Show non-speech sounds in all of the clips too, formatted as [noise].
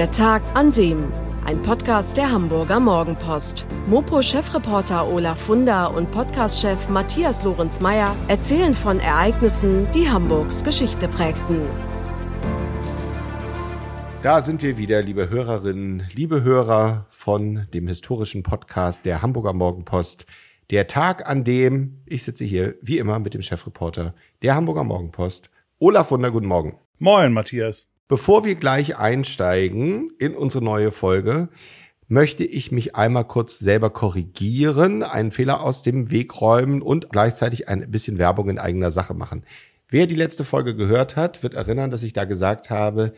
Der Tag an dem. Ein Podcast der Hamburger Morgenpost. Mopo-Chefreporter Olaf Funder und Podcast-Chef Matthias Lorenz-Meyer erzählen von Ereignissen, die Hamburgs Geschichte prägten. Da sind wir wieder, liebe Hörerinnen, liebe Hörer von dem historischen Podcast der Hamburger Morgenpost. Der Tag, an dem ich sitze hier, wie immer, mit dem Chefreporter der Hamburger Morgenpost. Olaf Wunder, guten Morgen. Moin, Matthias. Bevor wir gleich einsteigen in unsere neue Folge, möchte ich mich einmal kurz selber korrigieren, einen Fehler aus dem Weg räumen und gleichzeitig ein bisschen Werbung in eigener Sache machen. Wer die letzte Folge gehört hat, wird erinnern, dass ich da gesagt habe,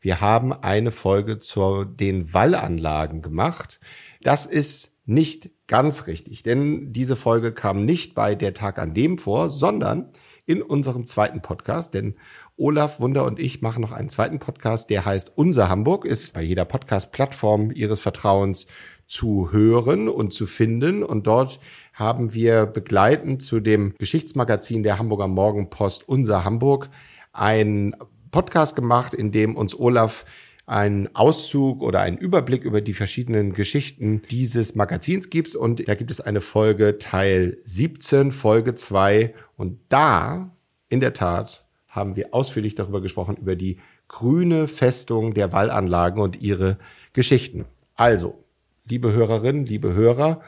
wir haben eine Folge zu den Wallanlagen gemacht. Das ist nicht ganz richtig, denn diese Folge kam nicht bei der Tag an dem vor, sondern in unserem zweiten Podcast, denn Olaf Wunder und ich machen noch einen zweiten Podcast, der heißt Unser Hamburg, ist bei jeder Podcast-Plattform Ihres Vertrauens zu hören und zu finden. Und dort haben wir begleitend zu dem Geschichtsmagazin der Hamburger Morgenpost Unser Hamburg einen Podcast gemacht, in dem uns Olaf einen Auszug oder einen Überblick über die verschiedenen Geschichten dieses Magazins gibt. Und da gibt es eine Folge Teil 17, Folge 2. Und da, in der Tat, haben wir ausführlich darüber gesprochen, über die grüne Festung der Wallanlagen und ihre Geschichten. Also, liebe Hörerinnen, liebe Hörer,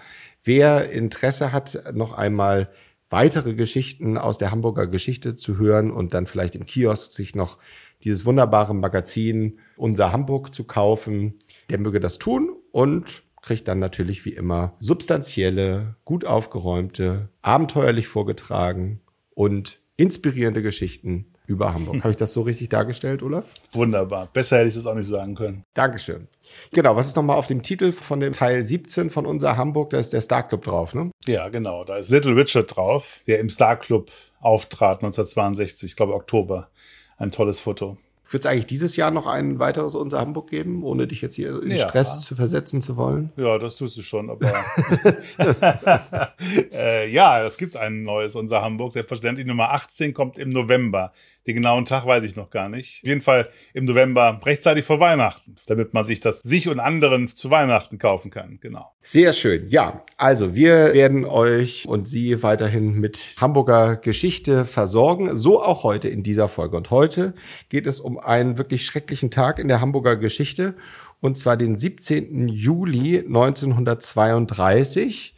wer Interesse hat, noch einmal weitere Geschichten aus der Hamburger Geschichte zu hören und dann vielleicht im Kiosk sich noch dieses wunderbare Magazin Unser Hamburg zu kaufen, der möge das tun und kriegt dann natürlich wie immer substanzielle, gut aufgeräumte, abenteuerlich vorgetragen und inspirierende Geschichten über Hamburg. Habe ich das so richtig dargestellt, Olaf? Wunderbar. Besser hätte ich es auch nicht sagen können. Dankeschön. Genau, was ist nochmal auf dem Titel von dem Teil 17 von unser Hamburg? Da ist der Star Club drauf, ne? Ja, genau. Da ist Little Richard drauf, der im Star Club auftrat 1962, ich glaube Oktober. Ein tolles Foto. Wird es eigentlich dieses Jahr noch ein weiteres Unser Hamburg geben, ohne dich jetzt hier in ja. Stress zu versetzen zu wollen? Ja, das tust du schon, aber [laughs] [laughs] äh, ja, es gibt ein neues Unser Hamburg. Selbstverständlich Nummer 18 kommt im November. Den genauen Tag weiß ich noch gar nicht. Auf jeden Fall im November rechtzeitig vor Weihnachten, damit man sich das sich und anderen zu Weihnachten kaufen kann. Genau. Sehr schön. Ja, also wir werden euch und Sie weiterhin mit Hamburger Geschichte versorgen. So auch heute in dieser Folge. Und heute geht es um einen wirklich schrecklichen Tag in der Hamburger Geschichte. Und zwar den 17. Juli 1932.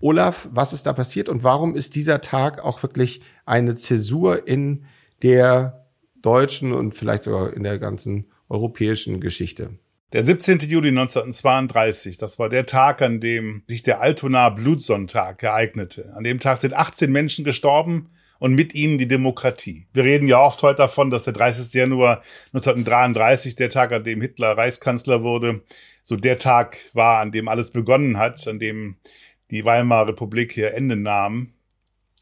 Olaf, was ist da passiert und warum ist dieser Tag auch wirklich eine Zäsur in der deutschen und vielleicht sogar in der ganzen europäischen Geschichte. Der 17. Juli 1932, das war der Tag, an dem sich der Altonaer Blutsonntag ereignete. An dem Tag sind 18 Menschen gestorben und mit ihnen die Demokratie. Wir reden ja oft heute davon, dass der 30. Januar 1933, der Tag, an dem Hitler Reichskanzler wurde, so der Tag war, an dem alles begonnen hat, an dem die Weimarer Republik hier Ende nahm.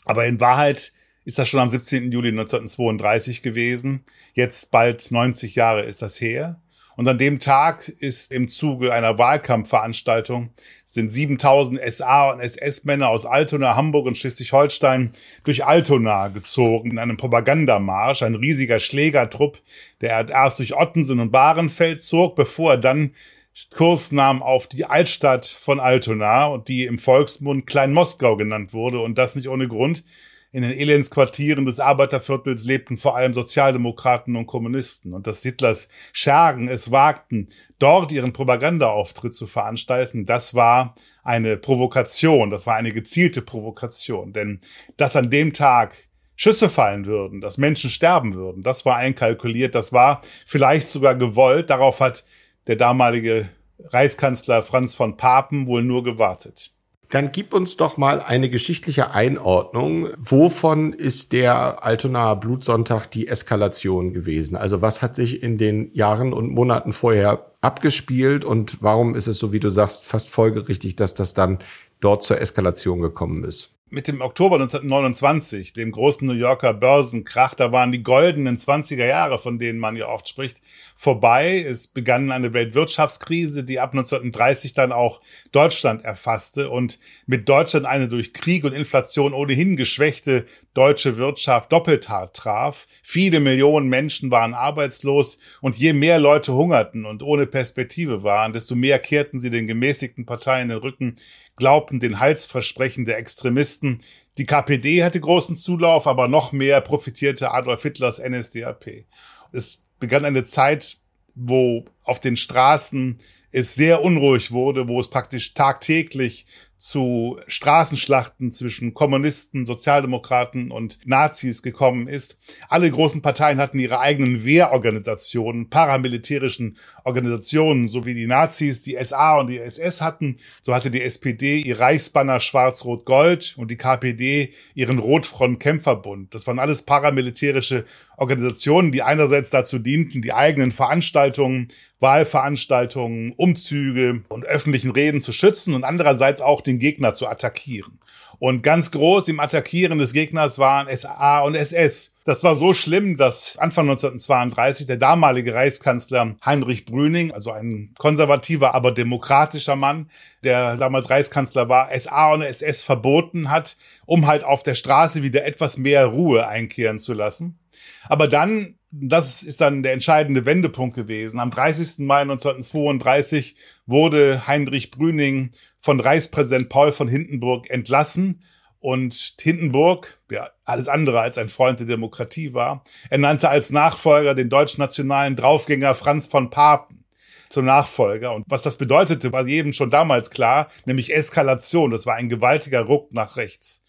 Aber in Wahrheit ist das schon am 17. Juli 1932 gewesen. Jetzt bald 90 Jahre ist das her. Und an dem Tag ist im Zuge einer Wahlkampfveranstaltung sind 7000 SA und SS-Männer aus Altona, Hamburg und Schleswig-Holstein durch Altona gezogen in einem Propagandamarsch, ein riesiger Schlägertrupp, der erst durch Ottensen und Bahrenfeld zog, bevor er dann Kurs nahm auf die Altstadt von Altona und die im Volksmund Klein Moskau genannt wurde und das nicht ohne Grund, in den Elendsquartieren des Arbeiterviertels lebten vor allem Sozialdemokraten und Kommunisten. Und dass Hitlers Schergen es wagten, dort ihren Propagandaauftritt zu veranstalten, das war eine Provokation, das war eine gezielte Provokation, denn dass an dem Tag Schüsse fallen würden, dass Menschen sterben würden, das war einkalkuliert, das war vielleicht sogar gewollt, darauf hat der damalige Reichskanzler Franz von Papen wohl nur gewartet. Dann gib uns doch mal eine geschichtliche Einordnung. Wovon ist der Altonaer Blutsonntag die Eskalation gewesen? Also was hat sich in den Jahren und Monaten vorher abgespielt und warum ist es so, wie du sagst, fast folgerichtig, dass das dann dort zur Eskalation gekommen ist? Mit dem Oktober 1929, dem großen New Yorker Börsenkrach, da waren die goldenen 20er Jahre, von denen man ja oft spricht, vorbei. Es begann eine Weltwirtschaftskrise, die ab 1930 dann auch Deutschland erfasste und mit Deutschland eine durch Krieg und Inflation ohnehin geschwächte deutsche Wirtschaft doppelt hart traf. Viele Millionen Menschen waren arbeitslos und je mehr Leute hungerten und ohne Perspektive waren, desto mehr kehrten sie den gemäßigten Parteien den Rücken, glaubten den Halsversprechen der Extremisten. Die KPD hatte großen Zulauf, aber noch mehr profitierte Adolf Hitlers NSDAP. Es begann eine Zeit, wo auf den Straßen es sehr unruhig wurde, wo es praktisch tagtäglich zu Straßenschlachten zwischen Kommunisten, Sozialdemokraten und Nazis gekommen ist. Alle großen Parteien hatten ihre eigenen Wehrorganisationen, paramilitärischen Organisationen, so wie die Nazis die SA und die SS hatten. So hatte die SPD ihr Reichsbanner Schwarz-Rot-Gold und die KPD ihren Rotfront-Kämpferbund. Das waren alles paramilitärische Organisationen, die einerseits dazu dienten, die eigenen Veranstaltungen, Wahlveranstaltungen, Umzüge und öffentlichen Reden zu schützen und andererseits auch den Gegner zu attackieren. Und ganz groß im Attackieren des Gegners waren SA und SS. Das war so schlimm, dass Anfang 1932 der damalige Reichskanzler Heinrich Brüning, also ein konservativer, aber demokratischer Mann, der damals Reichskanzler war, SA und SS verboten hat, um halt auf der Straße wieder etwas mehr Ruhe einkehren zu lassen. Aber dann, das ist dann der entscheidende Wendepunkt gewesen. Am 30. Mai 1932 wurde Heinrich Brüning von Reichspräsident Paul von Hindenburg entlassen und Hindenburg, der alles andere als ein Freund der Demokratie war, ernannte als Nachfolger den deutschnationalen Draufgänger Franz von Papen zum Nachfolger. Und was das bedeutete, war jedem schon damals klar, nämlich Eskalation. Das war ein gewaltiger Ruck nach rechts.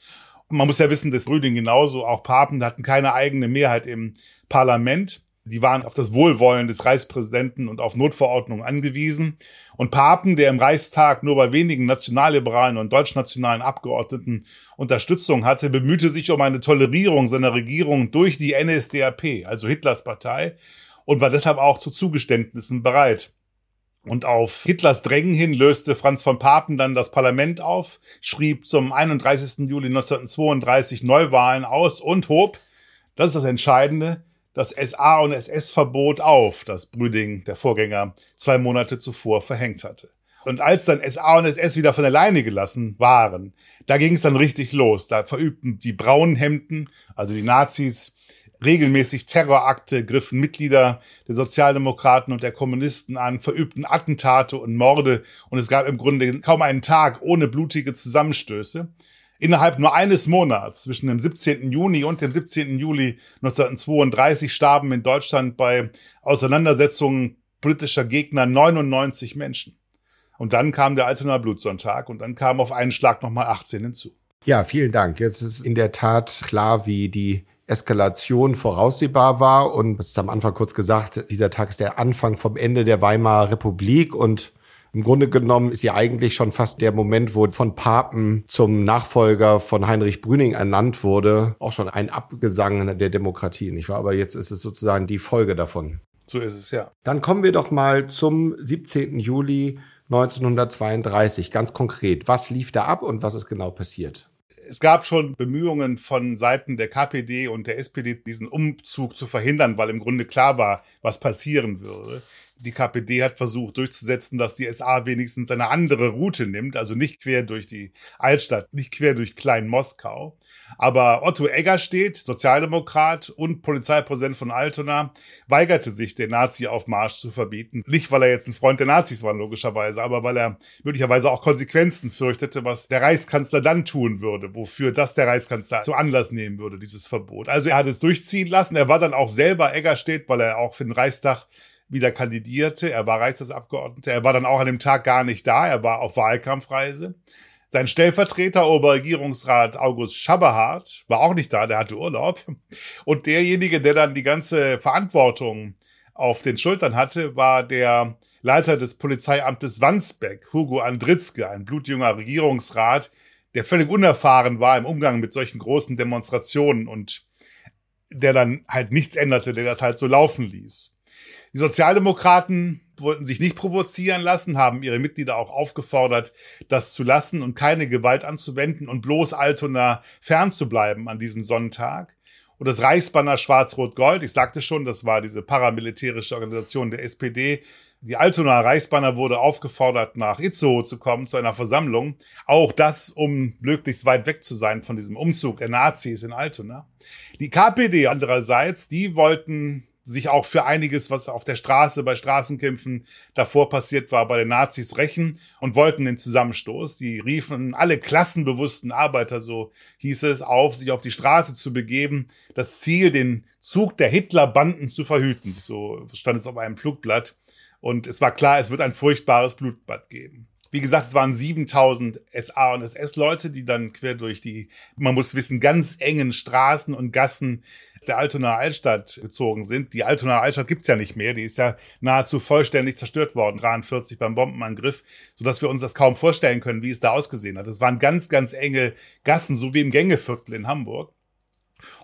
Man muss ja wissen, dass Rüding genauso, auch Papen hatten keine eigene Mehrheit im Parlament. Die waren auf das Wohlwollen des Reichspräsidenten und auf Notverordnungen angewiesen. Und Papen, der im Reichstag nur bei wenigen nationalliberalen und deutschnationalen Abgeordneten Unterstützung hatte, bemühte sich um eine Tolerierung seiner Regierung durch die NSDAP, also Hitlers Partei, und war deshalb auch zu Zugeständnissen bereit. Und auf Hitlers Drängen hin löste Franz von Papen dann das Parlament auf, schrieb zum 31. Juli 1932 Neuwahlen aus und hob, das ist das Entscheidende, das SA- und SS-Verbot auf, das Brüding, der Vorgänger, zwei Monate zuvor verhängt hatte. Und als dann SA und SS wieder von alleine gelassen waren, da ging es dann richtig los. Da verübten die braunen Hemden, also die Nazis, regelmäßig Terrorakte, griffen Mitglieder der Sozialdemokraten und der Kommunisten an, verübten Attentate und Morde und es gab im Grunde kaum einen Tag ohne blutige Zusammenstöße. Innerhalb nur eines Monats, zwischen dem 17. Juni und dem 17. Juli 1932, starben in Deutschland bei Auseinandersetzungen politischer Gegner 99 Menschen. Und dann kam der Altenaer Blutsonntag und dann kamen auf einen Schlag nochmal 18 hinzu. Ja, vielen Dank. Jetzt ist in der Tat klar, wie die Eskalation voraussehbar war. Und es ist am Anfang kurz gesagt, dieser Tag ist der Anfang vom Ende der Weimarer Republik und im Grunde genommen ist ja eigentlich schon fast der Moment, wo von Papen zum Nachfolger von Heinrich Brüning ernannt wurde, auch schon ein Abgesang der Demokratie, nicht wahr? Aber jetzt ist es sozusagen die Folge davon. So ist es, ja. Dann kommen wir doch mal zum 17. Juli 1932. Ganz konkret, was lief da ab und was ist genau passiert? Es gab schon Bemühungen von Seiten der KPD und der SPD, diesen Umzug zu verhindern, weil im Grunde klar war, was passieren würde. Die KPD hat versucht durchzusetzen, dass die SA wenigstens eine andere Route nimmt, also nicht quer durch die Altstadt, nicht quer durch Klein Moskau. Aber Otto Eggerstedt, Sozialdemokrat und Polizeipräsident von Altona, weigerte sich, den Nazi-Aufmarsch zu verbieten. Nicht, weil er jetzt ein Freund der Nazis war, logischerweise, aber weil er möglicherweise auch Konsequenzen fürchtete, was der Reichskanzler dann tun würde, wofür das der Reichskanzler zu Anlass nehmen würde, dieses Verbot. Also er hat es durchziehen lassen. Er war dann auch selber Eggerstedt, weil er auch für den Reichstag wieder kandidierte. Er war Reichstagsabgeordneter. Er war dann auch an dem Tag gar nicht da. Er war auf Wahlkampfreise. Sein Stellvertreter, Oberregierungsrat August Schaberhardt, war auch nicht da, der hatte Urlaub. Und derjenige, der dann die ganze Verantwortung auf den Schultern hatte, war der Leiter des Polizeiamtes Wandsbeck, Hugo Andritzke, ein blutjunger Regierungsrat, der völlig unerfahren war im Umgang mit solchen großen Demonstrationen und der dann halt nichts änderte, der das halt so laufen ließ. Die Sozialdemokraten wollten sich nicht provozieren lassen, haben ihre Mitglieder auch aufgefordert, das zu lassen und keine Gewalt anzuwenden und bloß Altona fernzubleiben an diesem Sonntag. und das Reichsbanner Schwarz-Rot-Gold. Ich sagte schon, das war diese paramilitärische Organisation der SPD. Die Altonaer Reichsbanner wurde aufgefordert, nach Itzehoe zu kommen, zu einer Versammlung. Auch das, um möglichst weit weg zu sein von diesem Umzug der Nazis in Altona. Die KPD andererseits, die wollten sich auch für einiges, was auf der Straße bei Straßenkämpfen davor passiert war, bei den Nazis rächen und wollten den Zusammenstoß. Die riefen alle klassenbewussten Arbeiter, so hieß es, auf, sich auf die Straße zu begeben. Das Ziel, den Zug der Hitlerbanden zu verhüten. So stand es auf einem Flugblatt. Und es war klar, es wird ein furchtbares Blutbad geben. Wie gesagt, es waren 7000 SA und SS-Leute, die dann quer durch die, man muss wissen, ganz engen Straßen und Gassen der Altonaer Altstadt gezogen sind. Die Altonaer Altstadt gibt's ja nicht mehr, die ist ja nahezu vollständig zerstört worden, 43 beim Bombenangriff, sodass wir uns das kaum vorstellen können, wie es da ausgesehen hat. Es waren ganz, ganz enge Gassen, so wie im Gängeviertel in Hamburg.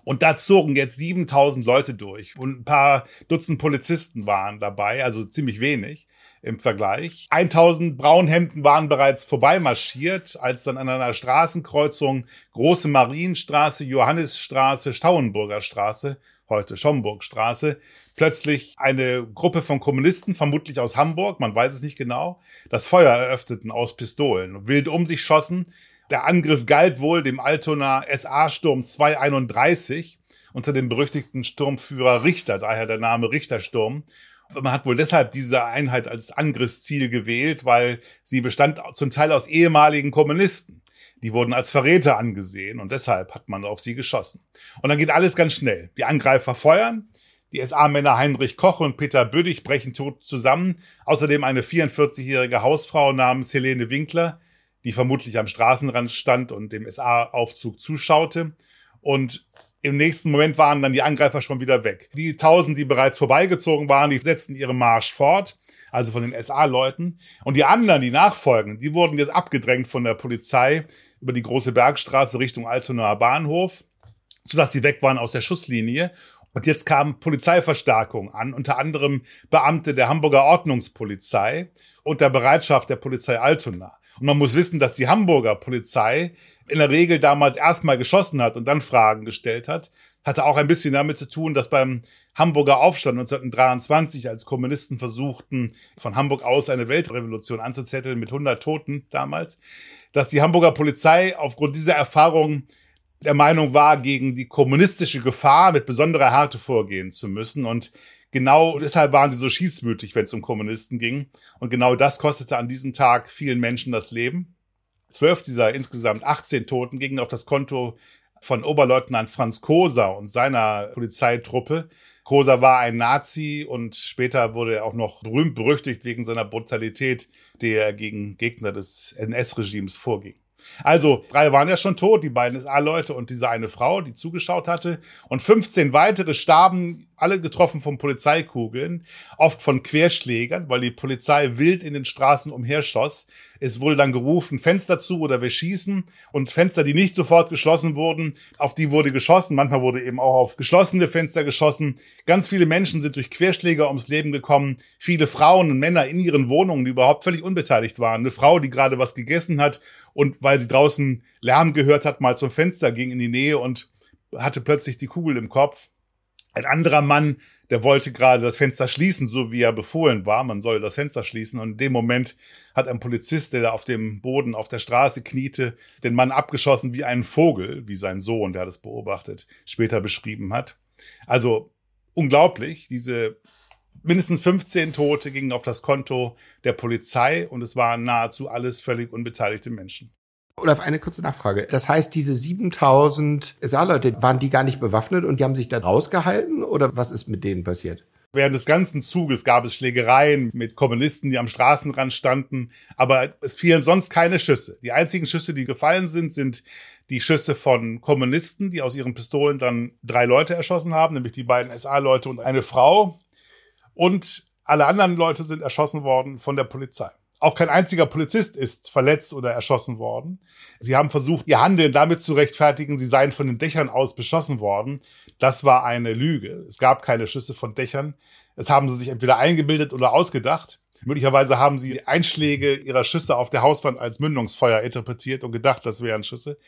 Und da zogen jetzt 7000 Leute durch und ein paar Dutzend Polizisten waren dabei, also ziemlich wenig im Vergleich. 1000 Braunhemden waren bereits vorbeimarschiert, als dann an einer Straßenkreuzung Große Marienstraße, Johannisstraße, Stauenburger Straße, heute Schomburgstraße, plötzlich eine Gruppe von Kommunisten, vermutlich aus Hamburg, man weiß es nicht genau, das Feuer eröffneten aus Pistolen, wild um sich schossen. Der Angriff galt wohl dem Altona SA-Sturm 231 unter dem berüchtigten Sturmführer Richter, daher der Name Richtersturm. Man hat wohl deshalb diese Einheit als Angriffsziel gewählt, weil sie bestand zum Teil aus ehemaligen Kommunisten. Die wurden als Verräter angesehen und deshalb hat man auf sie geschossen. Und dann geht alles ganz schnell. Die Angreifer feuern, die SA-Männer Heinrich Koch und Peter Büdig brechen tot zusammen. Außerdem eine 44-jährige Hausfrau namens Helene Winkler, die vermutlich am Straßenrand stand und dem SA-Aufzug zuschaute. Und im nächsten Moment waren dann die Angreifer schon wieder weg. Die tausend, die bereits vorbeigezogen waren, die setzten ihren Marsch fort, also von den SA-Leuten. Und die anderen, die nachfolgen, die wurden jetzt abgedrängt von der Polizei über die große Bergstraße Richtung Altonaer Bahnhof, sodass die weg waren aus der Schusslinie. Und jetzt kam Polizeiverstärkung an, unter anderem Beamte der Hamburger Ordnungspolizei und der Bereitschaft der Polizei Altona. Und man muss wissen, dass die Hamburger Polizei in der Regel damals erstmal geschossen hat und dann Fragen gestellt hat. Hatte auch ein bisschen damit zu tun, dass beim Hamburger Aufstand 1923, als Kommunisten versuchten, von Hamburg aus eine Weltrevolution anzuzetteln mit 100 Toten damals, dass die Hamburger Polizei aufgrund dieser Erfahrung der Meinung war, gegen die kommunistische Gefahr mit besonderer Härte vorgehen zu müssen. Und genau deshalb waren sie so schießmütig, wenn es um Kommunisten ging. Und genau das kostete an diesem Tag vielen Menschen das Leben. Zwölf dieser insgesamt 18 Toten gingen auf das Konto von Oberleutnant Franz Koser und seiner Polizeitruppe. Koser war ein Nazi und später wurde er auch noch berühmt berüchtigt wegen seiner Brutalität, die er gegen Gegner des NS-Regimes vorging. Also, drei waren ja schon tot, die beiden SA-Leute und diese eine Frau, die zugeschaut hatte. Und 15 weitere starben, alle getroffen von Polizeikugeln, oft von Querschlägern, weil die Polizei wild in den Straßen umherschoss. Es wurde dann gerufen, Fenster zu oder wir schießen. Und Fenster, die nicht sofort geschlossen wurden, auf die wurde geschossen. Manchmal wurde eben auch auf geschlossene Fenster geschossen. Ganz viele Menschen sind durch Querschläger ums Leben gekommen. Viele Frauen und Männer in ihren Wohnungen, die überhaupt völlig unbeteiligt waren. Eine Frau, die gerade was gegessen hat und weil sie draußen Lärm gehört hat, mal zum Fenster ging in die Nähe und hatte plötzlich die Kugel im Kopf. Ein anderer Mann, der wollte gerade das Fenster schließen, so wie er befohlen war. Man soll das Fenster schließen. Und in dem Moment hat ein Polizist, der da auf dem Boden auf der Straße kniete, den Mann abgeschossen wie einen Vogel, wie sein Sohn, der das beobachtet, später beschrieben hat. Also unglaublich, diese mindestens 15 Tote gingen auf das Konto der Polizei und es waren nahezu alles völlig unbeteiligte Menschen. Olaf, eine kurze Nachfrage. Das heißt, diese 7000 SA-Leute, waren die gar nicht bewaffnet und die haben sich da rausgehalten oder was ist mit denen passiert? Während des ganzen Zuges gab es Schlägereien mit Kommunisten, die am Straßenrand standen, aber es fielen sonst keine Schüsse. Die einzigen Schüsse, die gefallen sind, sind die Schüsse von Kommunisten, die aus ihren Pistolen dann drei Leute erschossen haben, nämlich die beiden SA-Leute und eine Frau. Und alle anderen Leute sind erschossen worden von der Polizei. Auch kein einziger Polizist ist verletzt oder erschossen worden. Sie haben versucht, ihr Handeln damit zu rechtfertigen, sie seien von den Dächern aus beschossen worden. Das war eine Lüge. Es gab keine Schüsse von Dächern. Es haben sie sich entweder eingebildet oder ausgedacht. Möglicherweise haben sie Einschläge ihrer Schüsse auf der Hauswand als Mündungsfeuer interpretiert und gedacht, das wären Schüsse.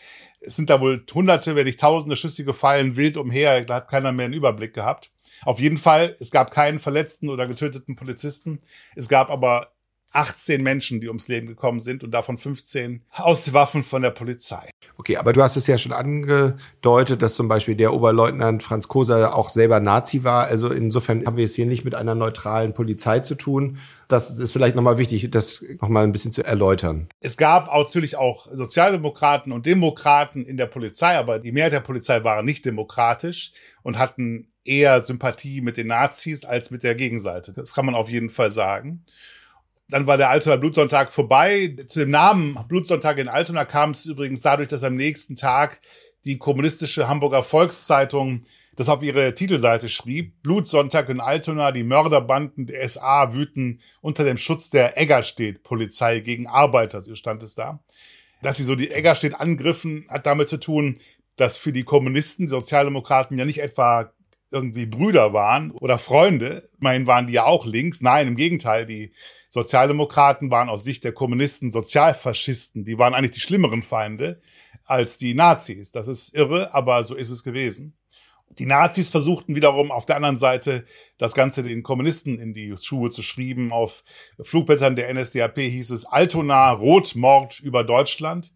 Es sind da wohl hunderte, wenn nicht tausende Schüsse gefallen, wild umher. Da hat keiner mehr einen Überblick gehabt. Auf jeden Fall, es gab keinen verletzten oder getöteten Polizisten. Es gab aber 18 Menschen, die ums Leben gekommen sind und davon 15 aus Waffen von der Polizei. Okay, aber du hast es ja schon angedeutet, dass zum Beispiel der Oberleutnant Franz Koser auch selber Nazi war. Also insofern haben wir es hier nicht mit einer neutralen Polizei zu tun. Das ist vielleicht nochmal wichtig, das nochmal ein bisschen zu erläutern. Es gab natürlich auch Sozialdemokraten und Demokraten in der Polizei, aber die Mehrheit der Polizei waren nicht demokratisch und hatten eher Sympathie mit den Nazis als mit der Gegenseite. Das kann man auf jeden Fall sagen. Dann war der Altonaer Blutsonntag vorbei. Zu dem Namen Blutsonntag in Altona kam es übrigens dadurch, dass am nächsten Tag die kommunistische Hamburger Volkszeitung das auf ihre Titelseite schrieb. Blutsonntag in Altona, die Mörderbanden der SA wüten unter dem Schutz der Eggerstedt-Polizei gegen Arbeiter, so stand es da. Dass sie so die Eggerstedt angriffen, hat damit zu tun, dass für die Kommunisten, Sozialdemokraten ja nicht etwa irgendwie Brüder waren oder Freunde. Immerhin waren die ja auch links. Nein, im Gegenteil, die Sozialdemokraten waren aus Sicht der Kommunisten Sozialfaschisten. Die waren eigentlich die schlimmeren Feinde als die Nazis. Das ist irre, aber so ist es gewesen. Die Nazis versuchten wiederum auf der anderen Seite das Ganze den Kommunisten in die Schuhe zu schreiben. Auf Flugblättern der NSDAP hieß es Altona Rotmord über Deutschland.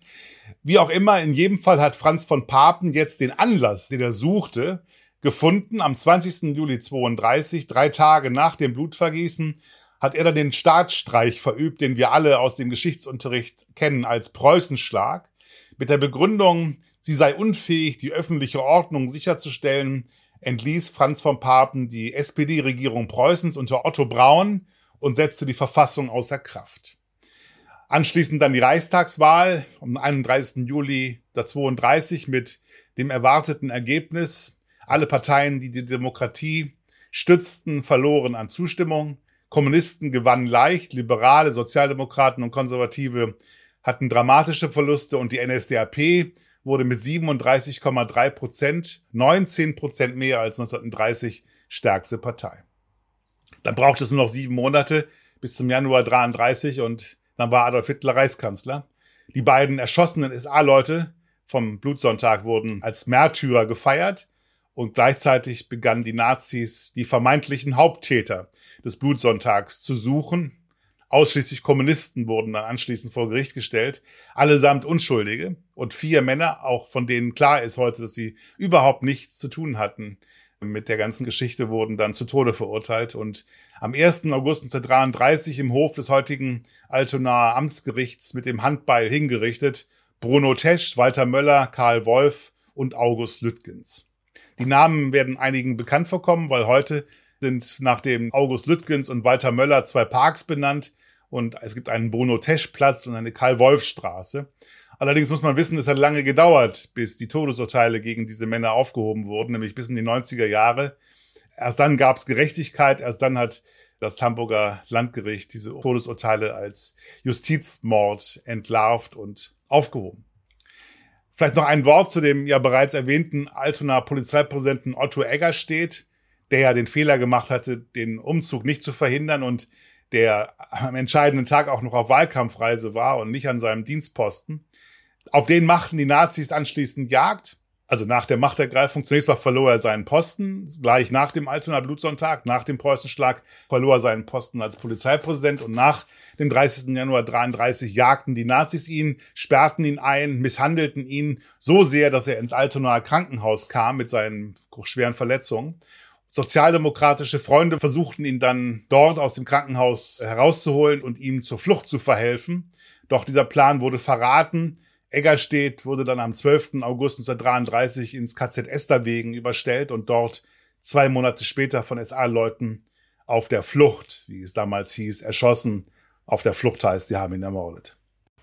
Wie auch immer, in jedem Fall hat Franz von Papen jetzt den Anlass, den er suchte, gefunden. Am 20. Juli 32, drei Tage nach dem Blutvergießen, hat er dann den Staatsstreich verübt, den wir alle aus dem Geschichtsunterricht kennen als Preußenschlag, mit der Begründung, sie sei unfähig, die öffentliche Ordnung sicherzustellen, entließ Franz von Papen die SPD-Regierung Preußens unter Otto Braun und setzte die Verfassung außer Kraft. Anschließend dann die Reichstagswahl am 31. Juli 32 mit dem erwarteten Ergebnis. Alle Parteien, die die Demokratie stützten, verloren an Zustimmung. Kommunisten gewannen leicht, Liberale, Sozialdemokraten und Konservative hatten dramatische Verluste und die NSDAP wurde mit 37,3 Prozent, 19 Prozent mehr als 1930 stärkste Partei. Dann brauchte es nur noch sieben Monate bis zum Januar 33 und dann war Adolf Hitler Reichskanzler. Die beiden erschossenen SA-Leute vom Blutsonntag wurden als Märtyrer gefeiert und gleichzeitig begannen die Nazis die vermeintlichen Haupttäter des Blutsonntags zu suchen. Ausschließlich Kommunisten wurden dann anschließend vor Gericht gestellt, allesamt Unschuldige und vier Männer, auch von denen klar ist heute, dass sie überhaupt nichts zu tun hatten mit der ganzen Geschichte, wurden dann zu Tode verurteilt und am 1. August 1933 im Hof des heutigen Altonaer Amtsgerichts mit dem Handbeil hingerichtet Bruno Tesch, Walter Möller, Karl Wolf und August Lüttgens. Die Namen werden einigen bekannt vorkommen, weil heute sind nach dem August Lüttgens und Walter Möller zwei Parks benannt und es gibt einen Bruno Tesch Platz und eine Karl Wolf Straße. Allerdings muss man wissen, es hat lange gedauert, bis die Todesurteile gegen diese Männer aufgehoben wurden, nämlich bis in die 90er Jahre. Erst dann gab es Gerechtigkeit, erst dann hat das Hamburger Landgericht diese Todesurteile als Justizmord entlarvt und aufgehoben. Vielleicht noch ein Wort zu dem ja bereits erwähnten Altona Polizeipräsidenten Otto Eggerstedt, der ja den Fehler gemacht hatte, den Umzug nicht zu verhindern und der am entscheidenden Tag auch noch auf Wahlkampfreise war und nicht an seinem Dienstposten. Auf den machten die Nazis anschließend Jagd also nach der Machtergreifung, zunächst mal verlor er seinen Posten, gleich nach dem Altonaer Blutsonntag, nach dem Preußenschlag verlor er seinen Posten als Polizeipräsident und nach dem 30. Januar 33 jagten die Nazis ihn, sperrten ihn ein, misshandelten ihn so sehr, dass er ins Altonaer Krankenhaus kam mit seinen schweren Verletzungen. Sozialdemokratische Freunde versuchten ihn dann dort aus dem Krankenhaus herauszuholen und ihm zur Flucht zu verhelfen. Doch dieser Plan wurde verraten. Eggerstedt wurde dann am 12. August 1933 ins KZ Esterwegen überstellt und dort zwei Monate später von SA-Leuten auf der Flucht, wie es damals hieß, erschossen. Auf der Flucht heißt, sie haben ihn ermordet.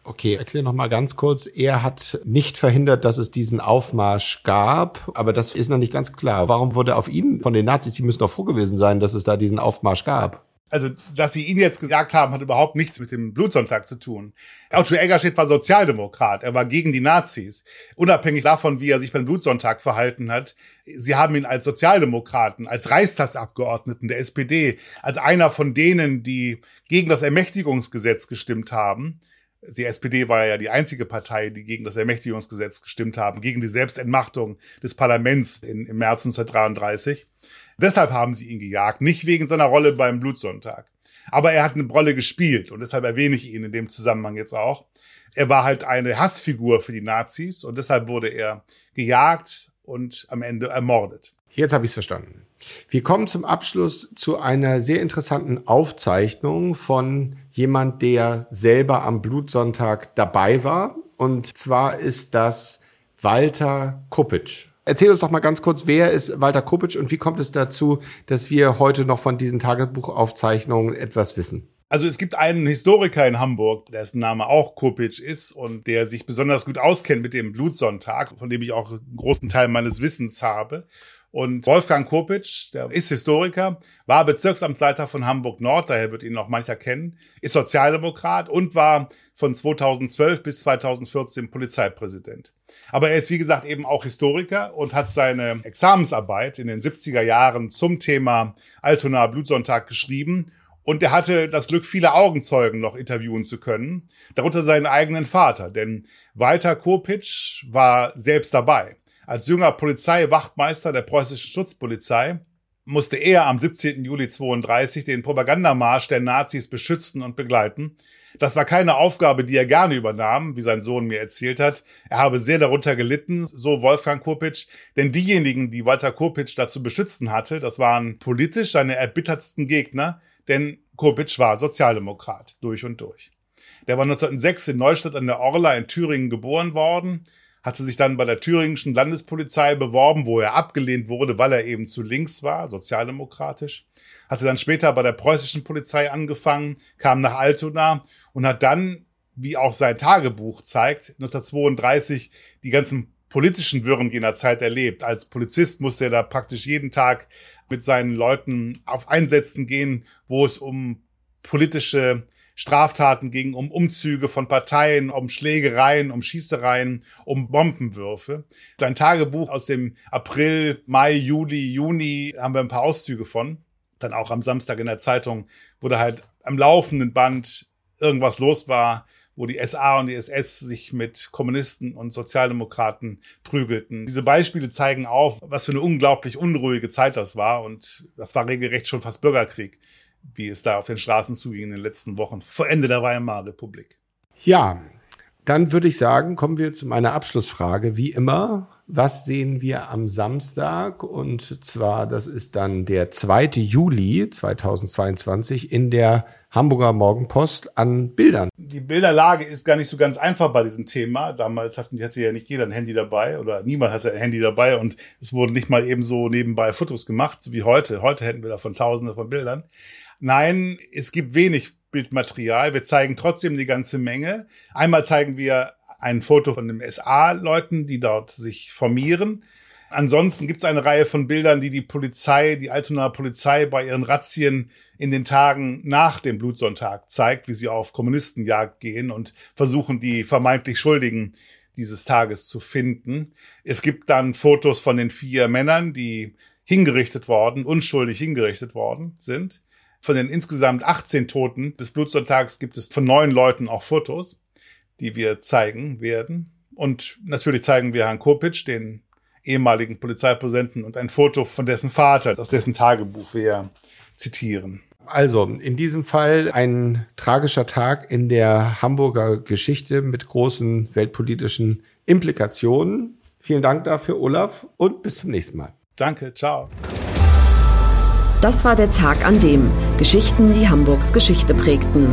Okay, erklär noch mal ganz kurz. Er hat nicht verhindert, dass es diesen Aufmarsch gab, aber das ist noch nicht ganz klar. Warum wurde auf ihn von den Nazis, die müssen doch froh gewesen sein, dass es da diesen Aufmarsch gab? Also, dass sie ihn jetzt gesagt haben, hat überhaupt nichts mit dem Blutsonntag zu tun. Otto Eggerstedt war Sozialdemokrat. Er war gegen die Nazis. Unabhängig davon, wie er sich beim Blutsonntag verhalten hat. Sie haben ihn als Sozialdemokraten, als Reichstagsabgeordneten der SPD, als einer von denen, die gegen das Ermächtigungsgesetz gestimmt haben. Die SPD war ja die einzige Partei, die gegen das Ermächtigungsgesetz gestimmt haben, gegen die Selbstentmachtung des Parlaments in, im März 1933. Deshalb haben sie ihn gejagt, nicht wegen seiner Rolle beim Blutsonntag. Aber er hat eine Rolle gespielt und deshalb erwähne ich ihn in dem Zusammenhang jetzt auch. Er war halt eine Hassfigur für die Nazis und deshalb wurde er gejagt und am Ende ermordet. Jetzt habe ich es verstanden. Wir kommen zum Abschluss zu einer sehr interessanten Aufzeichnung von jemand, der selber am Blutsonntag dabei war. Und zwar ist das Walter Kuppitsch. Erzähl uns doch mal ganz kurz, wer ist Walter Kopitsch und wie kommt es dazu, dass wir heute noch von diesen Tagebuchaufzeichnungen etwas wissen? Also es gibt einen Historiker in Hamburg, dessen Name auch Kopitsch ist und der sich besonders gut auskennt mit dem Blutsonntag, von dem ich auch einen großen Teil meines Wissens habe. Und Wolfgang Kopitsch, der ist Historiker, war Bezirksamtsleiter von Hamburg Nord, daher wird ihn noch mancher kennen, ist Sozialdemokrat und war von 2012 bis 2014 Polizeipräsident. Aber er ist, wie gesagt, eben auch Historiker und hat seine Examensarbeit in den 70er Jahren zum Thema Altona Blutsonntag geschrieben. Und er hatte das Glück, viele Augenzeugen noch interviewen zu können, darunter seinen eigenen Vater, denn Walter Kopitsch war selbst dabei. Als junger Polizeiwachtmeister der preußischen Schutzpolizei musste er am 17. Juli 32 den Propagandamarsch der Nazis beschützen und begleiten. Das war keine Aufgabe, die er gerne übernahm, wie sein Sohn mir erzählt hat. Er habe sehr darunter gelitten, so Wolfgang Kopitsch, denn diejenigen, die Walter Kopitsch dazu beschützen hatte, das waren politisch seine erbittertsten Gegner, denn Kopitsch war Sozialdemokrat durch und durch. Der war 1906 in Neustadt an der Orla in Thüringen geboren worden hatte sich dann bei der thüringischen Landespolizei beworben, wo er abgelehnt wurde, weil er eben zu links war, sozialdemokratisch. Hatte dann später bei der preußischen Polizei angefangen, kam nach Altona und hat dann, wie auch sein Tagebuch zeigt, 1932 die ganzen politischen Wirren jener Zeit erlebt. Als Polizist musste er da praktisch jeden Tag mit seinen Leuten auf Einsätzen gehen, wo es um politische Straftaten ging, um Umzüge von Parteien, um Schlägereien, um Schießereien, um Bombenwürfe. Sein Tagebuch aus dem April, Mai, Juli, Juni haben wir ein paar Auszüge von. Dann auch am Samstag in der Zeitung, da halt am laufenden Band irgendwas los war, wo die SA und die SS sich mit Kommunisten und Sozialdemokraten prügelten. Diese Beispiele zeigen auf, was für eine unglaublich unruhige Zeit das war und das war regelrecht schon fast Bürgerkrieg wie es da auf den Straßen zuging in den letzten Wochen vor Ende der Weimarer Republik. Ja, dann würde ich sagen, kommen wir zu meiner Abschlussfrage. Wie immer, was sehen wir am Samstag? Und zwar, das ist dann der 2. Juli 2022 in der Hamburger Morgenpost an Bildern. Die Bilderlage ist gar nicht so ganz einfach bei diesem Thema. Damals hatten, hatte ja nicht jeder ein Handy dabei oder niemand hatte ein Handy dabei und es wurden nicht mal eben so nebenbei Fotos gemacht, wie heute. Heute hätten wir davon tausende von Bildern. Nein, es gibt wenig Bildmaterial. Wir zeigen trotzdem die ganze Menge. Einmal zeigen wir ein Foto von den SA-Leuten, die dort sich formieren. Ansonsten gibt es eine Reihe von Bildern, die die Polizei, die Altonaer Polizei bei ihren Razzien in den Tagen nach dem Blutsonntag zeigt, wie sie auf Kommunistenjagd gehen und versuchen, die vermeintlich Schuldigen dieses Tages zu finden. Es gibt dann Fotos von den vier Männern, die hingerichtet worden, unschuldig hingerichtet worden sind. Von den insgesamt 18 Toten des Blutsonntags gibt es von neun Leuten auch Fotos, die wir zeigen werden. Und natürlich zeigen wir Herrn Kopitsch, den ehemaligen Polizeipräsidenten, und ein Foto von dessen Vater, aus dessen Tagebuch wir zitieren. Also, in diesem Fall ein tragischer Tag in der Hamburger Geschichte mit großen weltpolitischen Implikationen. Vielen Dank dafür, Olaf, und bis zum nächsten Mal. Danke, ciao. Das war der Tag an dem Geschichten, die Hamburgs Geschichte prägten.